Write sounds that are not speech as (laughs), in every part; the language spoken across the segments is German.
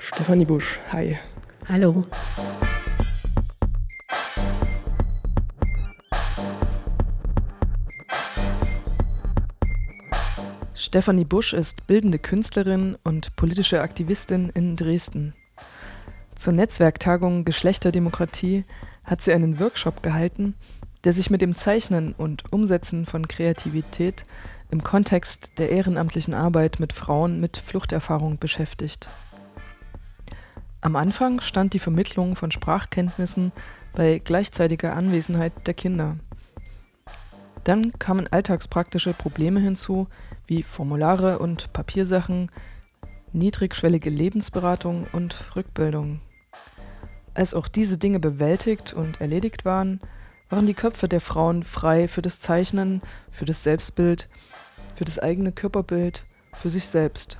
Stefanie Busch, hi. Hallo. Stefanie Busch ist bildende Künstlerin und politische Aktivistin in Dresden. Zur Netzwerktagung Geschlechterdemokratie hat sie einen Workshop gehalten, der sich mit dem Zeichnen und Umsetzen von Kreativität im Kontext der ehrenamtlichen Arbeit mit Frauen mit Fluchterfahrung beschäftigt. Am Anfang stand die Vermittlung von Sprachkenntnissen bei gleichzeitiger Anwesenheit der Kinder. Dann kamen alltagspraktische Probleme hinzu, wie Formulare und Papiersachen, niedrigschwellige Lebensberatung und Rückbildung. Als auch diese Dinge bewältigt und erledigt waren, waren die Köpfe der Frauen frei für das Zeichnen, für das Selbstbild, für das eigene Körperbild, für sich selbst.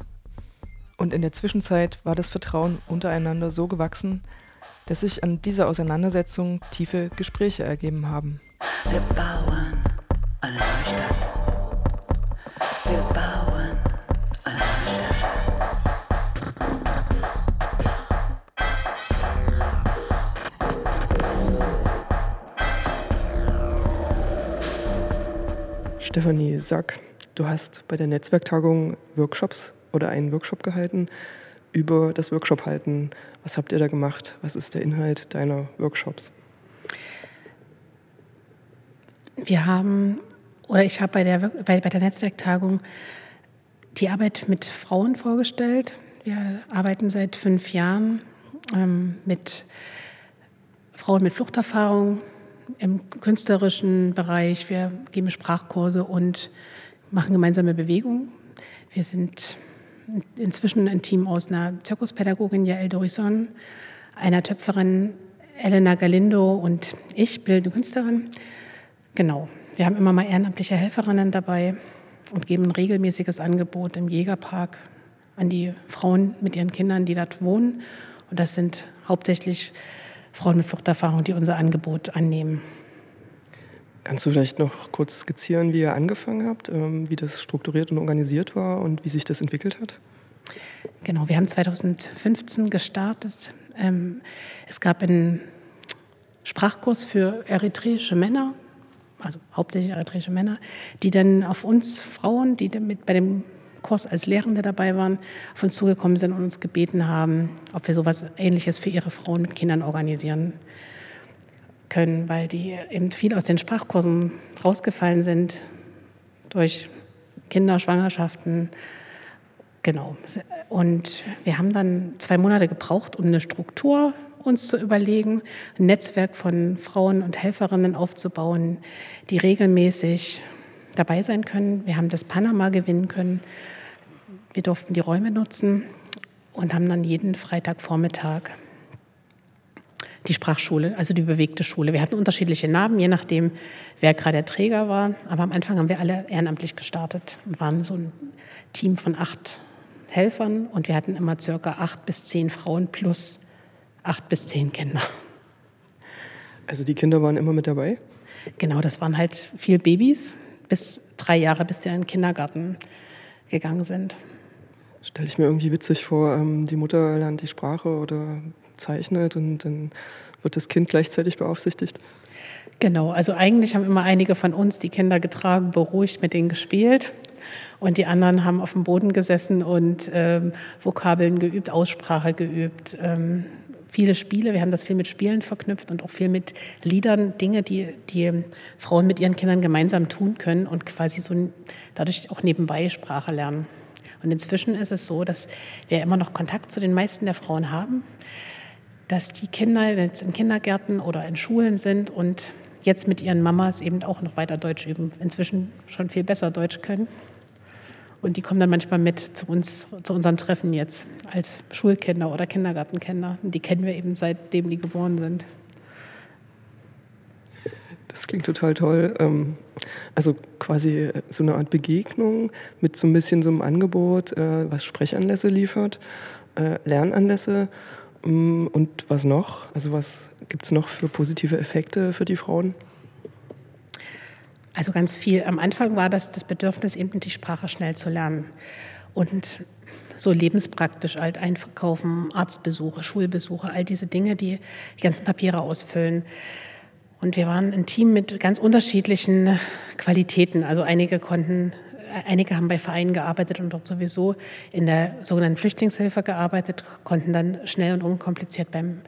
Und in der Zwischenzeit war das Vertrauen untereinander so gewachsen, dass sich an dieser Auseinandersetzung tiefe Gespräche ergeben haben. Wir bauen eine neue Stadt. Wir bauen eine neue Stadt. Stefanie, sag, du hast bei der Netzwerktagung Workshops oder einen Workshop gehalten über das Workshop halten. Was habt ihr da gemacht? Was ist der Inhalt deiner Workshops? Wir haben, oder ich habe bei der, bei, bei der Netzwerktagung die Arbeit mit Frauen vorgestellt. Wir arbeiten seit fünf Jahren ähm, mit Frauen mit Fluchterfahrung im künstlerischen Bereich. Wir geben Sprachkurse und machen gemeinsame Bewegungen. Wir sind inzwischen ein Team aus einer Zirkuspädagogin Jael Dorison, einer Töpferin Elena Galindo und ich, bildende Künstlerin. Genau, wir haben immer mal ehrenamtliche Helferinnen dabei und geben ein regelmäßiges Angebot im Jägerpark an die Frauen mit ihren Kindern, die dort wohnen. Und das sind hauptsächlich Frauen mit Fluchterfahrung, die unser Angebot annehmen. Kannst du vielleicht noch kurz skizzieren, wie ihr angefangen habt, ähm, wie das strukturiert und organisiert war und wie sich das entwickelt hat? Genau, wir haben 2015 gestartet. Ähm, es gab einen Sprachkurs für eritreische Männer, also hauptsächlich eritreische Männer, die dann auf uns Frauen, die mit bei dem Kurs als Lehrende dabei waren, auf uns zugekommen sind und uns gebeten haben, ob wir sowas Ähnliches für ihre Frauen mit Kindern organisieren weil die eben viel aus den Sprachkursen rausgefallen sind durch Kinderschwangerschaften. Genau. Und wir haben dann zwei Monate gebraucht, um eine Struktur uns zu überlegen, ein Netzwerk von Frauen und Helferinnen aufzubauen, die regelmäßig dabei sein können. Wir haben das Panama gewinnen können. Wir durften die Räume nutzen und haben dann jeden Freitagvormittag die Sprachschule, also die bewegte Schule. Wir hatten unterschiedliche Namen, je nachdem, wer gerade der Träger war. Aber am Anfang haben wir alle ehrenamtlich gestartet und waren so ein Team von acht Helfern und wir hatten immer circa acht bis zehn Frauen plus acht bis zehn Kinder. Also die Kinder waren immer mit dabei? Genau, das waren halt vier Babys bis drei Jahre, bis die in den Kindergarten gegangen sind. Stelle ich mir irgendwie witzig vor, ähm, die Mutter lernt die Sprache oder zeichnet und dann wird das Kind gleichzeitig beaufsichtigt? Genau, also eigentlich haben immer einige von uns die Kinder getragen, beruhigt mit denen gespielt. Und die anderen haben auf dem Boden gesessen und ähm, Vokabeln geübt, Aussprache geübt, ähm, viele Spiele. Wir haben das viel mit Spielen verknüpft und auch viel mit Liedern, Dinge, die die Frauen mit ihren Kindern gemeinsam tun können und quasi so dadurch auch nebenbei Sprache lernen. Und inzwischen ist es so, dass wir immer noch Kontakt zu den meisten der Frauen haben dass die Kinder jetzt in Kindergärten oder in Schulen sind und jetzt mit ihren Mamas eben auch noch weiter Deutsch üben, inzwischen schon viel besser Deutsch können. Und die kommen dann manchmal mit zu uns, zu unseren Treffen jetzt als Schulkinder oder Kindergartenkinder. Und die kennen wir eben seitdem die geboren sind. Das klingt total toll. Ähm, also quasi so eine Art Begegnung mit so ein bisschen so einem Angebot, äh, was Sprechanlässe liefert, äh, Lernanlässe und was noch? Also was gibt es noch für positive Effekte für die Frauen? Also ganz viel. Am Anfang war das das Bedürfnis, eben die Sprache schnell zu lernen. Und so lebenspraktisch halt einkaufen, Arztbesuche, Schulbesuche, all diese Dinge, die die ganzen Papiere ausfüllen. Und wir waren ein Team mit ganz unterschiedlichen Qualitäten. Also einige konnten, einige haben bei Vereinen gearbeitet und dort sowieso in der sogenannten Flüchtlingshilfe gearbeitet, konnten dann schnell und unkompliziert beim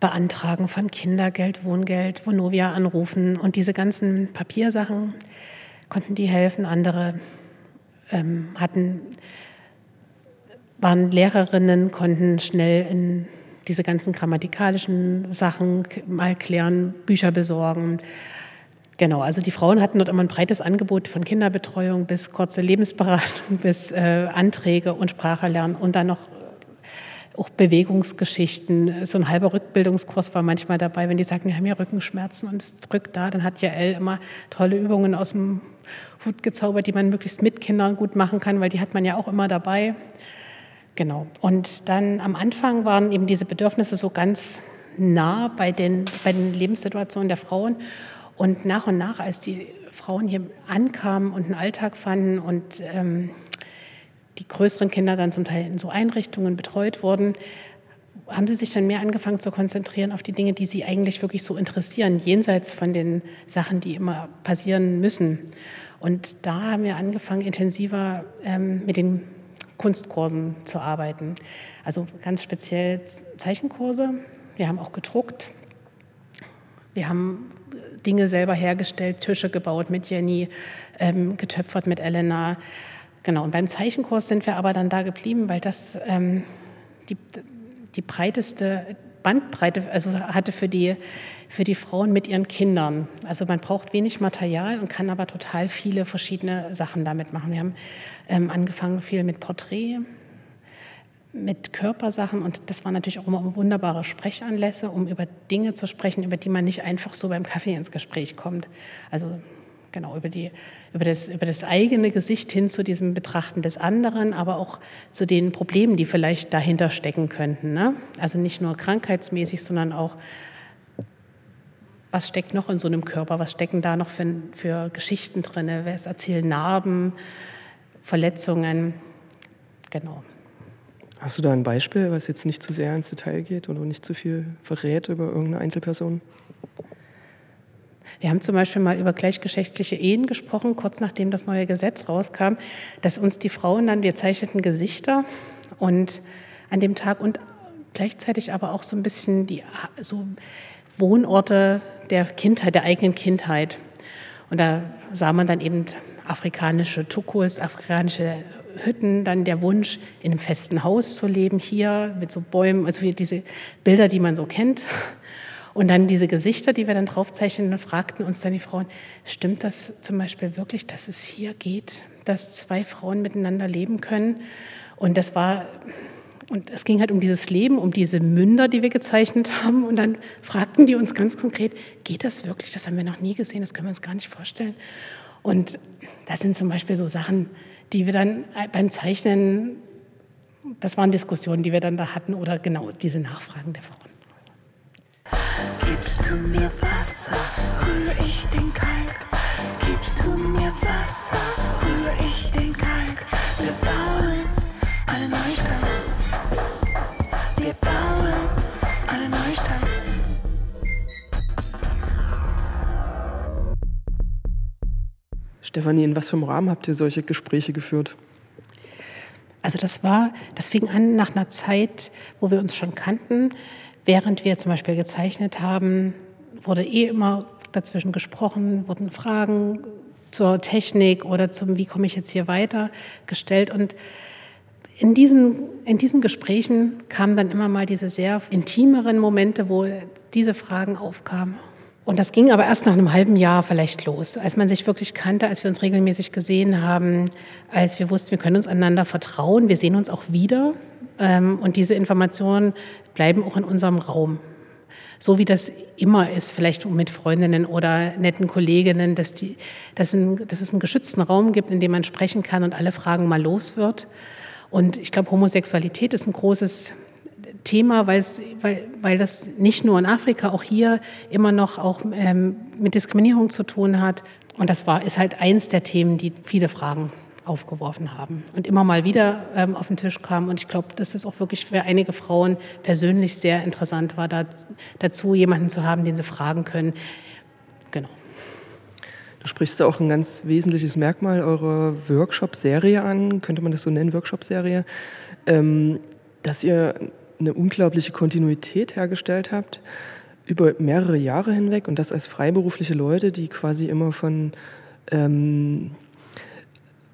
Beantragen von Kindergeld, Wohngeld, Vonovia anrufen und diese ganzen Papiersachen konnten die helfen. Andere ähm, hatten waren Lehrerinnen, konnten schnell in diese ganzen grammatikalischen Sachen mal klären, Bücher besorgen. Genau, also die Frauen hatten dort immer ein breites Angebot von Kinderbetreuung bis kurze Lebensberatung, (laughs) bis äh, Anträge und Sprache lernen und dann noch äh, auch Bewegungsgeschichten. So ein halber Rückbildungskurs war manchmal dabei, wenn die sagen, wir haben ja Rückenschmerzen und es drückt da, dann hat ja Elle immer tolle Übungen aus dem Hut gezaubert, die man möglichst mit Kindern gut machen kann, weil die hat man ja auch immer dabei. Genau. Und dann am Anfang waren eben diese Bedürfnisse so ganz nah bei den, bei den Lebenssituationen der Frauen. Und nach und nach, als die Frauen hier ankamen und einen Alltag fanden und ähm, die größeren Kinder dann zum Teil in so Einrichtungen betreut wurden, haben sie sich dann mehr angefangen zu konzentrieren auf die Dinge, die sie eigentlich wirklich so interessieren, jenseits von den Sachen, die immer passieren müssen. Und da haben wir angefangen, intensiver ähm, mit den Kunstkursen zu arbeiten. Also ganz speziell Zeichenkurse. Wir haben auch gedruckt. Wir haben Dinge selber hergestellt, Tische gebaut mit Jenny, ähm, getöpfert mit Elena. Genau, und beim Zeichenkurs sind wir aber dann da geblieben, weil das ähm, die, die breiteste Bandbreite also hatte für die, für die Frauen mit ihren Kindern. Also man braucht wenig Material und kann aber total viele verschiedene Sachen damit machen. Wir haben ähm, angefangen viel mit Porträt, mit Körpersachen und das waren natürlich auch immer wunderbare Sprechanlässe, um über Dinge zu sprechen, über die man nicht einfach so beim Kaffee ins Gespräch kommt. Also genau, über, die, über, das, über das eigene Gesicht hin zu diesem Betrachten des anderen, aber auch zu den Problemen, die vielleicht dahinter stecken könnten. Ne? Also nicht nur krankheitsmäßig, sondern auch, was steckt noch in so einem Körper, was stecken da noch für, für Geschichten drin, es erzählen Narben, Verletzungen, genau. Hast du da ein Beispiel, was jetzt nicht zu sehr ins Detail geht oder nicht zu viel verrät über irgendeine Einzelperson? Wir haben zum Beispiel mal über gleichgeschlechtliche Ehen gesprochen, kurz nachdem das neue Gesetz rauskam, dass uns die Frauen dann, wir zeichneten Gesichter und an dem Tag und gleichzeitig aber auch so ein bisschen die so Wohnorte der Kindheit, der eigenen Kindheit. Und da sah man dann eben afrikanische Tukus, afrikanische Hütten, dann der Wunsch, in einem festen Haus zu leben, hier mit so Bäumen, also diese Bilder, die man so kennt. Und dann diese Gesichter, die wir dann draufzeichnen, fragten uns dann die Frauen, stimmt das zum Beispiel wirklich, dass es hier geht, dass zwei Frauen miteinander leben können? Und das war, und es ging halt um dieses Leben, um diese Münder, die wir gezeichnet haben. Und dann fragten die uns ganz konkret, geht das wirklich? Das haben wir noch nie gesehen, das können wir uns gar nicht vorstellen. Und das sind zum Beispiel so Sachen, die wir dann beim Zeichnen, das waren Diskussionen, die wir dann da hatten, oder genau diese Nachfragen der Frauen. Gibst du mir Wasser, rühre ich den Kalk. Gibst du mir Wasser, rühre ich den Kalk. Wir bauen eine Neustadt. Wir bauen Stefanie, in was für einem Rahmen habt ihr solche Gespräche geführt? Also das war, das fing an nach einer Zeit, wo wir uns schon kannten. Während wir zum Beispiel gezeichnet haben, wurde eh immer dazwischen gesprochen, wurden Fragen zur Technik oder zum, wie komme ich jetzt hier weiter, gestellt. Und in diesen, in diesen Gesprächen kamen dann immer mal diese sehr intimeren Momente, wo diese Fragen aufkamen. Und das ging aber erst nach einem halben Jahr vielleicht los, als man sich wirklich kannte, als wir uns regelmäßig gesehen haben, als wir wussten, wir können uns einander vertrauen, wir sehen uns auch wieder. Ähm, und diese Informationen bleiben auch in unserem Raum. So wie das immer ist, vielleicht mit Freundinnen oder netten Kolleginnen, dass, die, dass, ein, dass es einen geschützten Raum gibt, in dem man sprechen kann und alle Fragen mal los wird. Und ich glaube, Homosexualität ist ein großes Thema, weil, weil das nicht nur in Afrika, auch hier immer noch auch ähm, mit Diskriminierung zu tun hat. Und das war, ist halt eins der Themen, die viele Fragen aufgeworfen haben und immer mal wieder ähm, auf den Tisch kam. Und ich glaube, dass es auch wirklich für einige Frauen persönlich sehr interessant war, da, dazu jemanden zu haben, den sie fragen können. Genau. Du sprichst da auch ein ganz wesentliches Merkmal eurer Workshop-Serie an, könnte man das so nennen, Workshop-Serie, ähm, dass ihr eine unglaubliche Kontinuität hergestellt habt über mehrere Jahre hinweg und das als freiberufliche Leute, die quasi immer von ähm,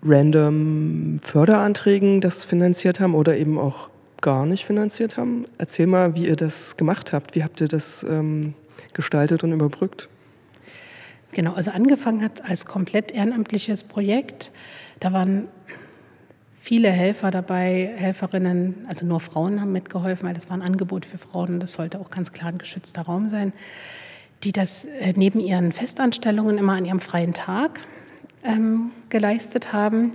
random Förderanträgen das finanziert haben oder eben auch gar nicht finanziert haben. Erzähl mal, wie ihr das gemacht habt. Wie habt ihr das ähm, gestaltet und überbrückt? Genau, also angefangen hat als komplett ehrenamtliches Projekt. Da waren viele Helfer dabei, Helferinnen, also nur Frauen haben mitgeholfen, weil das war ein Angebot für Frauen und das sollte auch ganz klar ein geschützter Raum sein, die das äh, neben ihren Festanstellungen immer an ihrem freien Tag ähm, geleistet haben.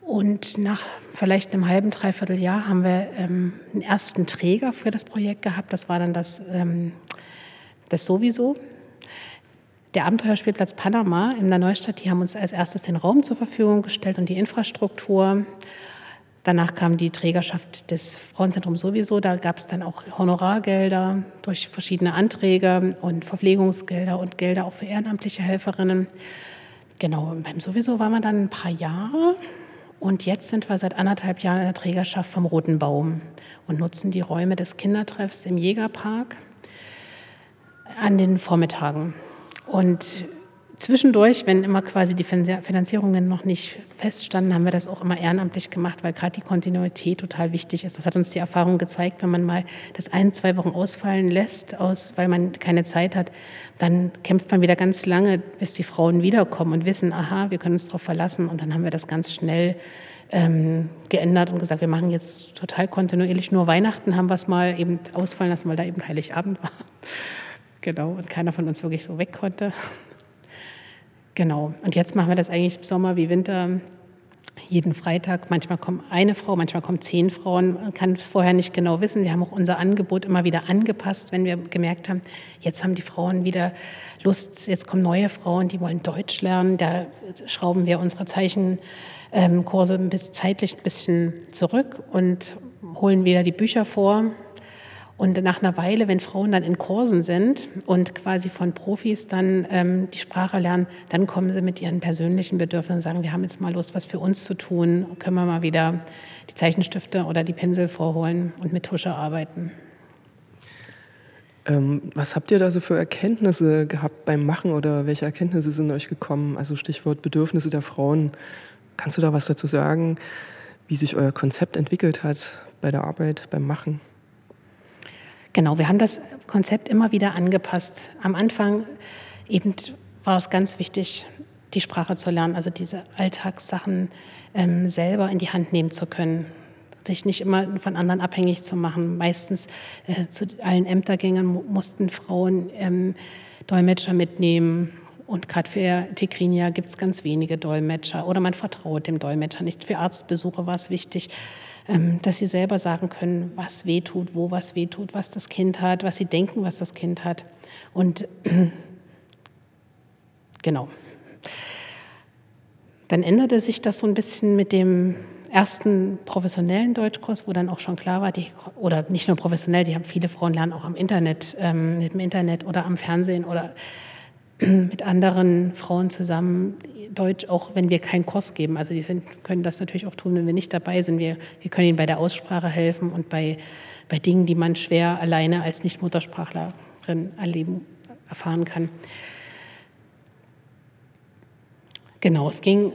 Und nach vielleicht einem halben, dreiviertel Jahr haben wir ähm, einen ersten Träger für das Projekt gehabt. Das war dann das, ähm, das sowieso. Der Abenteuerspielplatz Panama in der Neustadt, die haben uns als erstes den Raum zur Verfügung gestellt und die Infrastruktur. Danach kam die Trägerschaft des Frauenzentrums sowieso. Da gab es dann auch Honorargelder durch verschiedene Anträge und Verpflegungsgelder und Gelder auch für ehrenamtliche Helferinnen. Genau, beim Sowieso waren wir dann ein paar Jahre und jetzt sind wir seit anderthalb Jahren in der Trägerschaft vom Roten Baum und nutzen die Räume des Kindertreffs im Jägerpark an den Vormittagen. Und Zwischendurch, wenn immer quasi die Finanzierungen noch nicht feststanden, haben wir das auch immer ehrenamtlich gemacht, weil gerade die Kontinuität total wichtig ist. Das hat uns die Erfahrung gezeigt, wenn man mal das ein, zwei Wochen ausfallen lässt, aus, weil man keine Zeit hat, dann kämpft man wieder ganz lange, bis die Frauen wiederkommen und wissen, aha, wir können uns darauf verlassen. Und dann haben wir das ganz schnell ähm, geändert und gesagt, wir machen jetzt total kontinuierlich nur Weihnachten, haben wir es mal eben ausfallen lassen, weil da eben Heiligabend war. Genau, und keiner von uns wirklich so weg konnte. Genau. Und jetzt machen wir das eigentlich Sommer wie Winter. Jeden Freitag, manchmal kommt eine Frau, manchmal kommen zehn Frauen, man kann es vorher nicht genau wissen. Wir haben auch unser Angebot immer wieder angepasst, wenn wir gemerkt haben, jetzt haben die Frauen wieder Lust, jetzt kommen neue Frauen, die wollen Deutsch lernen. Da schrauben wir unsere Zeichenkurse zeitlich ein bisschen zurück und holen wieder die Bücher vor und nach einer Weile, wenn Frauen dann in Kursen sind und quasi von Profis dann ähm, die Sprache lernen, dann kommen sie mit ihren persönlichen Bedürfnissen und sagen, wir haben jetzt mal Lust, was für uns zu tun, können wir mal wieder die Zeichenstifte oder die Pinsel vorholen und mit Tusche arbeiten. Ähm, was habt ihr da so für Erkenntnisse gehabt beim Machen oder welche Erkenntnisse sind euch gekommen? Also Stichwort Bedürfnisse der Frauen. Kannst du da was dazu sagen, wie sich euer Konzept entwickelt hat bei der Arbeit, beim Machen? Genau, wir haben das Konzept immer wieder angepasst. Am Anfang eben war es ganz wichtig, die Sprache zu lernen, also diese Alltagssachen ähm, selber in die Hand nehmen zu können, sich nicht immer von anderen abhängig zu machen. Meistens äh, zu allen Ämtergängern mussten Frauen ähm, Dolmetscher mitnehmen. Und gerade für Tigrinia gibt es ganz wenige Dolmetscher oder man vertraut dem Dolmetscher nicht. Für Arztbesuche war es wichtig, dass sie selber sagen können, was weh tut, wo was weh tut, was das Kind hat, was sie denken, was das Kind hat. Und (clears throat) genau. Dann änderte sich das so ein bisschen mit dem ersten professionellen Deutschkurs, wo dann auch schon klar war, die, oder nicht nur professionell, die haben viele Frauen lernen auch am Internet, ähm, dem Internet oder am Fernsehen oder (clears throat) mit anderen Frauen zusammen Deutsch, auch wenn wir keinen Kurs geben. Also die sind, können das natürlich auch tun, wenn wir nicht dabei sind. Wir, wir können ihnen bei der Aussprache helfen und bei, bei Dingen, die man schwer alleine als Nicht-Muttersprachlerin erleben, erfahren kann. Genau, es ging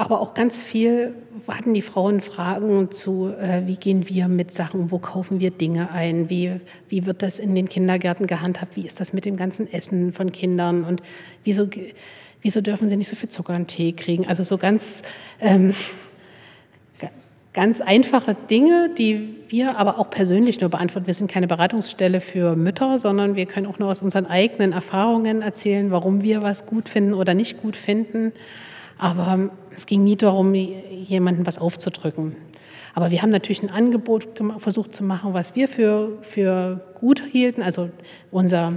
aber auch ganz viel, hatten die Frauen Fragen zu, äh, wie gehen wir mit Sachen, wo kaufen wir Dinge ein, wie, wie wird das in den Kindergärten gehandhabt, wie ist das mit dem ganzen Essen von Kindern und wieso wieso dürfen sie nicht so viel Zucker und Tee kriegen? Also so ganz, ähm, ganz einfache Dinge, die wir aber auch persönlich nur beantworten. Wir sind keine Beratungsstelle für Mütter, sondern wir können auch nur aus unseren eigenen Erfahrungen erzählen, warum wir was gut finden oder nicht gut finden. Aber es ging nie darum, jemandem was aufzudrücken. Aber wir haben natürlich ein Angebot versucht zu machen, was wir für, für gut hielten. Also unser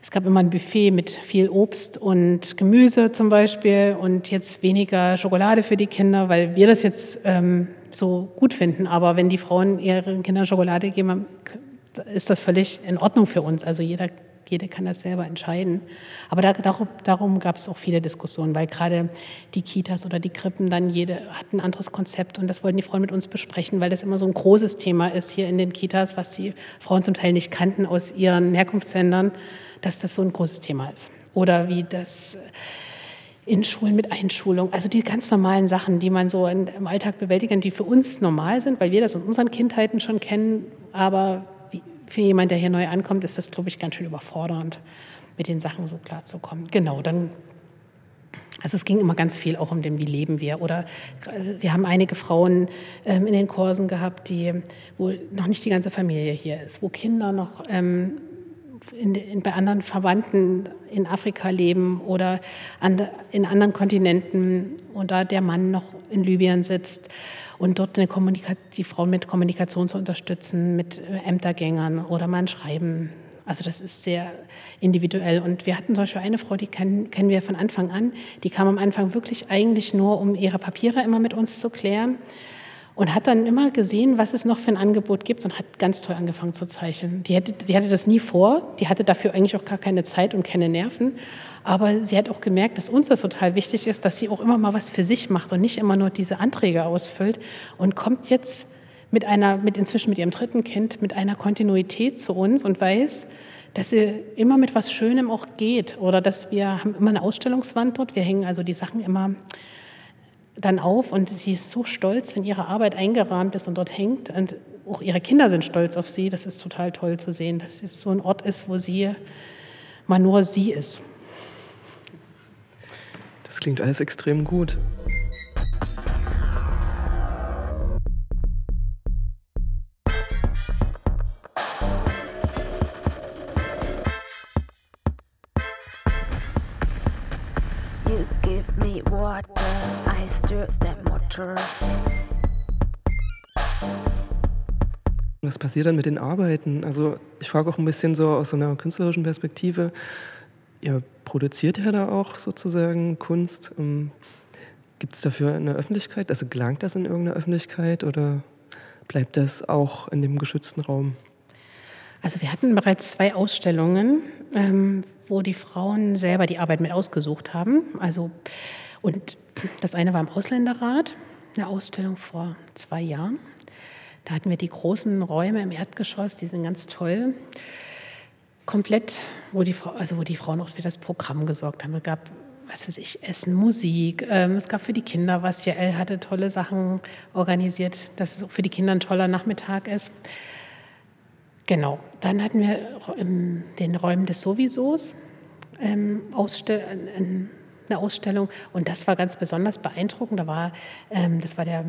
es gab immer ein Buffet mit viel Obst und Gemüse zum Beispiel und jetzt weniger Schokolade für die Kinder, weil wir das jetzt ähm, so gut finden. Aber wenn die Frauen ihren Kindern Schokolade geben, ist das völlig in Ordnung für uns. Also jeder jeder kann das selber entscheiden. Aber da, darum, darum gab es auch viele Diskussionen, weil gerade die Kitas oder die Krippen dann jede hat ein anderes Konzept und das wollten die Frauen mit uns besprechen, weil das immer so ein großes Thema ist hier in den Kitas, was die Frauen zum Teil nicht kannten aus ihren Herkunftsländern, dass das so ein großes Thema ist. Oder wie das in Schulen mit Einschulung, also die ganz normalen Sachen, die man so im Alltag bewältigen, die für uns normal sind, weil wir das in unseren Kindheiten schon kennen, aber für jemanden, der hier neu ankommt, ist das, glaube ich, ganz schön überfordernd, mit den Sachen so klar zu kommen. Genau, dann also es ging immer ganz viel auch um den, wie leben wir. Oder äh, wir haben einige Frauen ähm, in den Kursen gehabt, die, wo noch nicht die ganze Familie hier ist, wo Kinder noch ähm, in, in, bei anderen Verwandten in Afrika leben oder an, in anderen Kontinenten da der Mann noch in Libyen sitzt und dort eine die Frauen mit Kommunikation zu unterstützen, mit Ämtergängern oder mal ein Schreiben. Also das ist sehr individuell. Und wir hatten zum Beispiel eine Frau, die kennen, kennen wir von Anfang an, die kam am Anfang wirklich eigentlich nur, um ihre Papiere immer mit uns zu klären und hat dann immer gesehen, was es noch für ein Angebot gibt und hat ganz toll angefangen zu zeichnen. Die, hätte, die hatte das nie vor, die hatte dafür eigentlich auch gar keine Zeit und keine Nerven aber sie hat auch gemerkt, dass uns das total wichtig ist, dass sie auch immer mal was für sich macht und nicht immer nur diese Anträge ausfüllt und kommt jetzt mit einer, mit inzwischen mit ihrem dritten Kind, mit einer Kontinuität zu uns und weiß, dass sie immer mit was Schönem auch geht oder dass wir haben immer eine Ausstellungswand dort, wir hängen also die Sachen immer dann auf und sie ist so stolz, wenn ihre Arbeit eingerahmt ist und dort hängt und auch ihre Kinder sind stolz auf sie. Das ist total toll zu sehen, dass es so ein Ort ist, wo sie mal nur sie ist. Das klingt alles extrem gut. Motor. Was passiert dann mit den Arbeiten? Also ich frage auch ein bisschen so aus so einer künstlerischen Perspektive. Ihr produziert ja da auch sozusagen Kunst. Ähm, Gibt es dafür eine Öffentlichkeit? Also gelangt das in irgendeine Öffentlichkeit oder bleibt das auch in dem geschützten Raum? Also wir hatten bereits zwei Ausstellungen, ähm, wo die Frauen selber die Arbeit mit ausgesucht haben. Also und das eine war im Ausländerrat, eine Ausstellung vor zwei Jahren. Da hatten wir die großen Räume im Erdgeschoss, die sind ganz toll komplett, wo die, Frau, also wo die Frauen auch für das Programm gesorgt haben. Es gab, was weiß ich, Essen, Musik. Ähm, es gab für die Kinder was. JL hatte tolle Sachen organisiert, dass es auch für die Kinder ein toller Nachmittag ist. Genau. Dann hatten wir in den Räumen des Sowiesos ähm, Ausstell eine Ausstellung und das war ganz besonders beeindruckend. Da war, ähm, das war der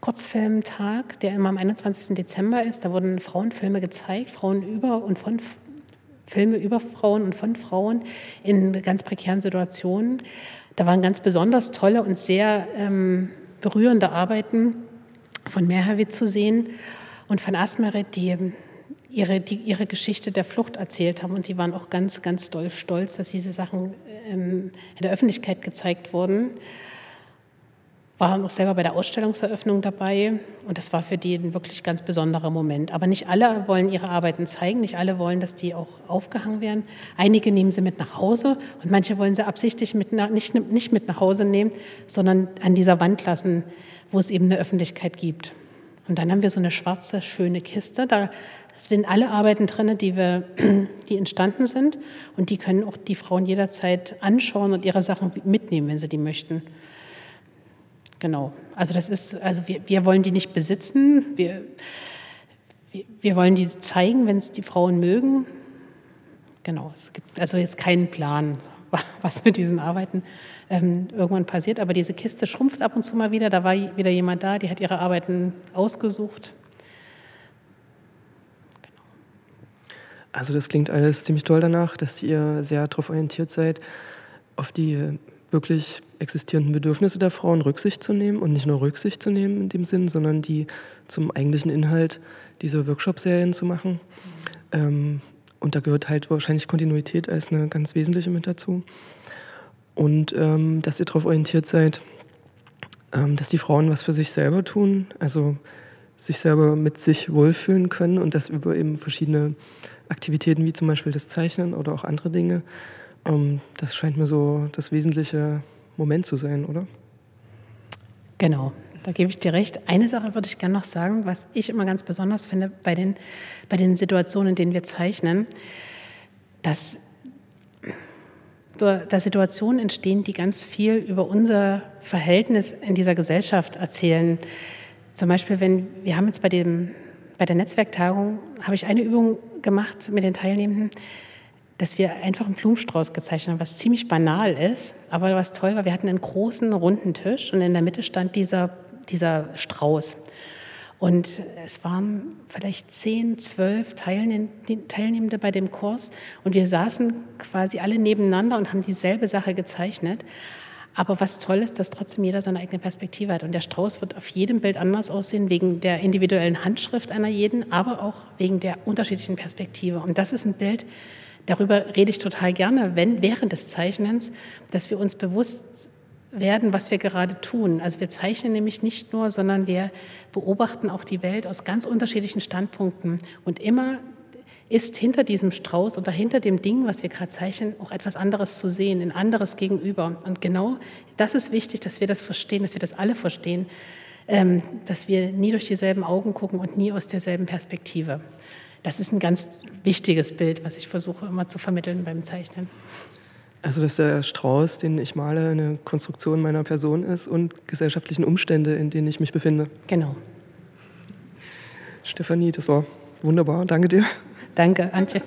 Kurzfilmtag, der immer am 21. Dezember ist. Da wurden Frauenfilme gezeigt, Frauen über und von Filme über Frauen und von Frauen in ganz prekären Situationen. Da waren ganz besonders tolle und sehr ähm, berührende Arbeiten von Mehrhavid zu sehen und von Asmeret, die ihre, die ihre Geschichte der Flucht erzählt haben. Und die waren auch ganz, ganz doll stolz, dass diese Sachen ähm, in der Öffentlichkeit gezeigt wurden war auch selber bei der Ausstellungseröffnung dabei und das war für die ein wirklich ganz besonderer Moment. Aber nicht alle wollen ihre Arbeiten zeigen, nicht alle wollen, dass die auch aufgehangen werden. Einige nehmen sie mit nach Hause und manche wollen sie absichtlich mit nach, nicht, nicht mit nach Hause nehmen, sondern an dieser Wand lassen, wo es eben eine Öffentlichkeit gibt. Und dann haben wir so eine schwarze, schöne Kiste. Da sind alle Arbeiten drin, die, wir, (clears throat) die entstanden sind. Und die können auch die Frauen jederzeit anschauen und ihre Sachen mitnehmen, wenn sie die möchten. Genau. Also das ist, also wir, wir wollen die nicht besitzen. Wir, wir, wir wollen die zeigen, wenn es die Frauen mögen. Genau. Es gibt also jetzt keinen Plan, was mit diesen Arbeiten ähm, irgendwann passiert. Aber diese Kiste schrumpft ab und zu mal wieder. Da war wieder jemand da, die hat ihre Arbeiten ausgesucht. Also das klingt alles ziemlich toll danach, dass ihr sehr darauf orientiert seid, auf die wirklich existierenden Bedürfnisse der Frauen Rücksicht zu nehmen und nicht nur Rücksicht zu nehmen in dem Sinn, sondern die zum eigentlichen Inhalt dieser Workshop-Serien zu machen. Ähm, Und da gehört halt wahrscheinlich Kontinuität als eine ganz wesentliche mit dazu. Und ähm, dass ihr darauf orientiert seid, ähm, dass die Frauen was für sich selber tun, also sich selber mit sich wohlfühlen können und das über eben verschiedene Aktivitäten wie zum Beispiel das Zeichnen oder auch andere Dinge. Ähm, das scheint mir so das wesentliche Moment zu sein, oder? Genau, da gebe ich dir recht. Eine Sache würde ich gerne noch sagen, was ich immer ganz besonders finde bei den, bei den Situationen, in denen wir zeichnen, dass da Situationen entstehen, die ganz viel über unser Verhältnis in dieser Gesellschaft erzählen. Zum Beispiel, wenn wir haben jetzt bei, dem, bei der Netzwerktagung, habe ich eine Übung gemacht mit den Teilnehmenden, dass wir einfach einen Blumenstrauß gezeichnet haben, was ziemlich banal ist, aber was toll war, wir hatten einen großen runden Tisch und in der Mitte stand dieser, dieser Strauß. Und es waren vielleicht zehn, zwölf Teilnehmende bei dem Kurs und wir saßen quasi alle nebeneinander und haben dieselbe Sache gezeichnet. Aber was toll ist, dass trotzdem jeder seine eigene Perspektive hat. Und der Strauß wird auf jedem Bild anders aussehen, wegen der individuellen Handschrift einer jeden, aber auch wegen der unterschiedlichen Perspektive. Und das ist ein Bild, darüber rede ich total gerne, wenn, während des Zeichnens, dass wir uns bewusst werden, was wir gerade tun. Also wir zeichnen nämlich nicht nur, sondern wir beobachten auch die Welt aus ganz unterschiedlichen Standpunkten. Und immer ist hinter diesem Strauß oder hinter dem Ding, was wir gerade zeichnen, auch etwas anderes zu sehen, ein anderes Gegenüber. Und genau das ist wichtig, dass wir das verstehen, dass wir das alle verstehen, ähm, dass wir nie durch dieselben Augen gucken und nie aus derselben Perspektive. Das ist ein ganz wichtiges Bild, was ich versuche immer zu vermitteln beim Zeichnen. Also, dass der Strauß, den ich male, eine Konstruktion meiner Person ist und gesellschaftlichen Umstände, in denen ich mich befinde. Genau. Stefanie, das war wunderbar. Danke dir. Danke, Antje.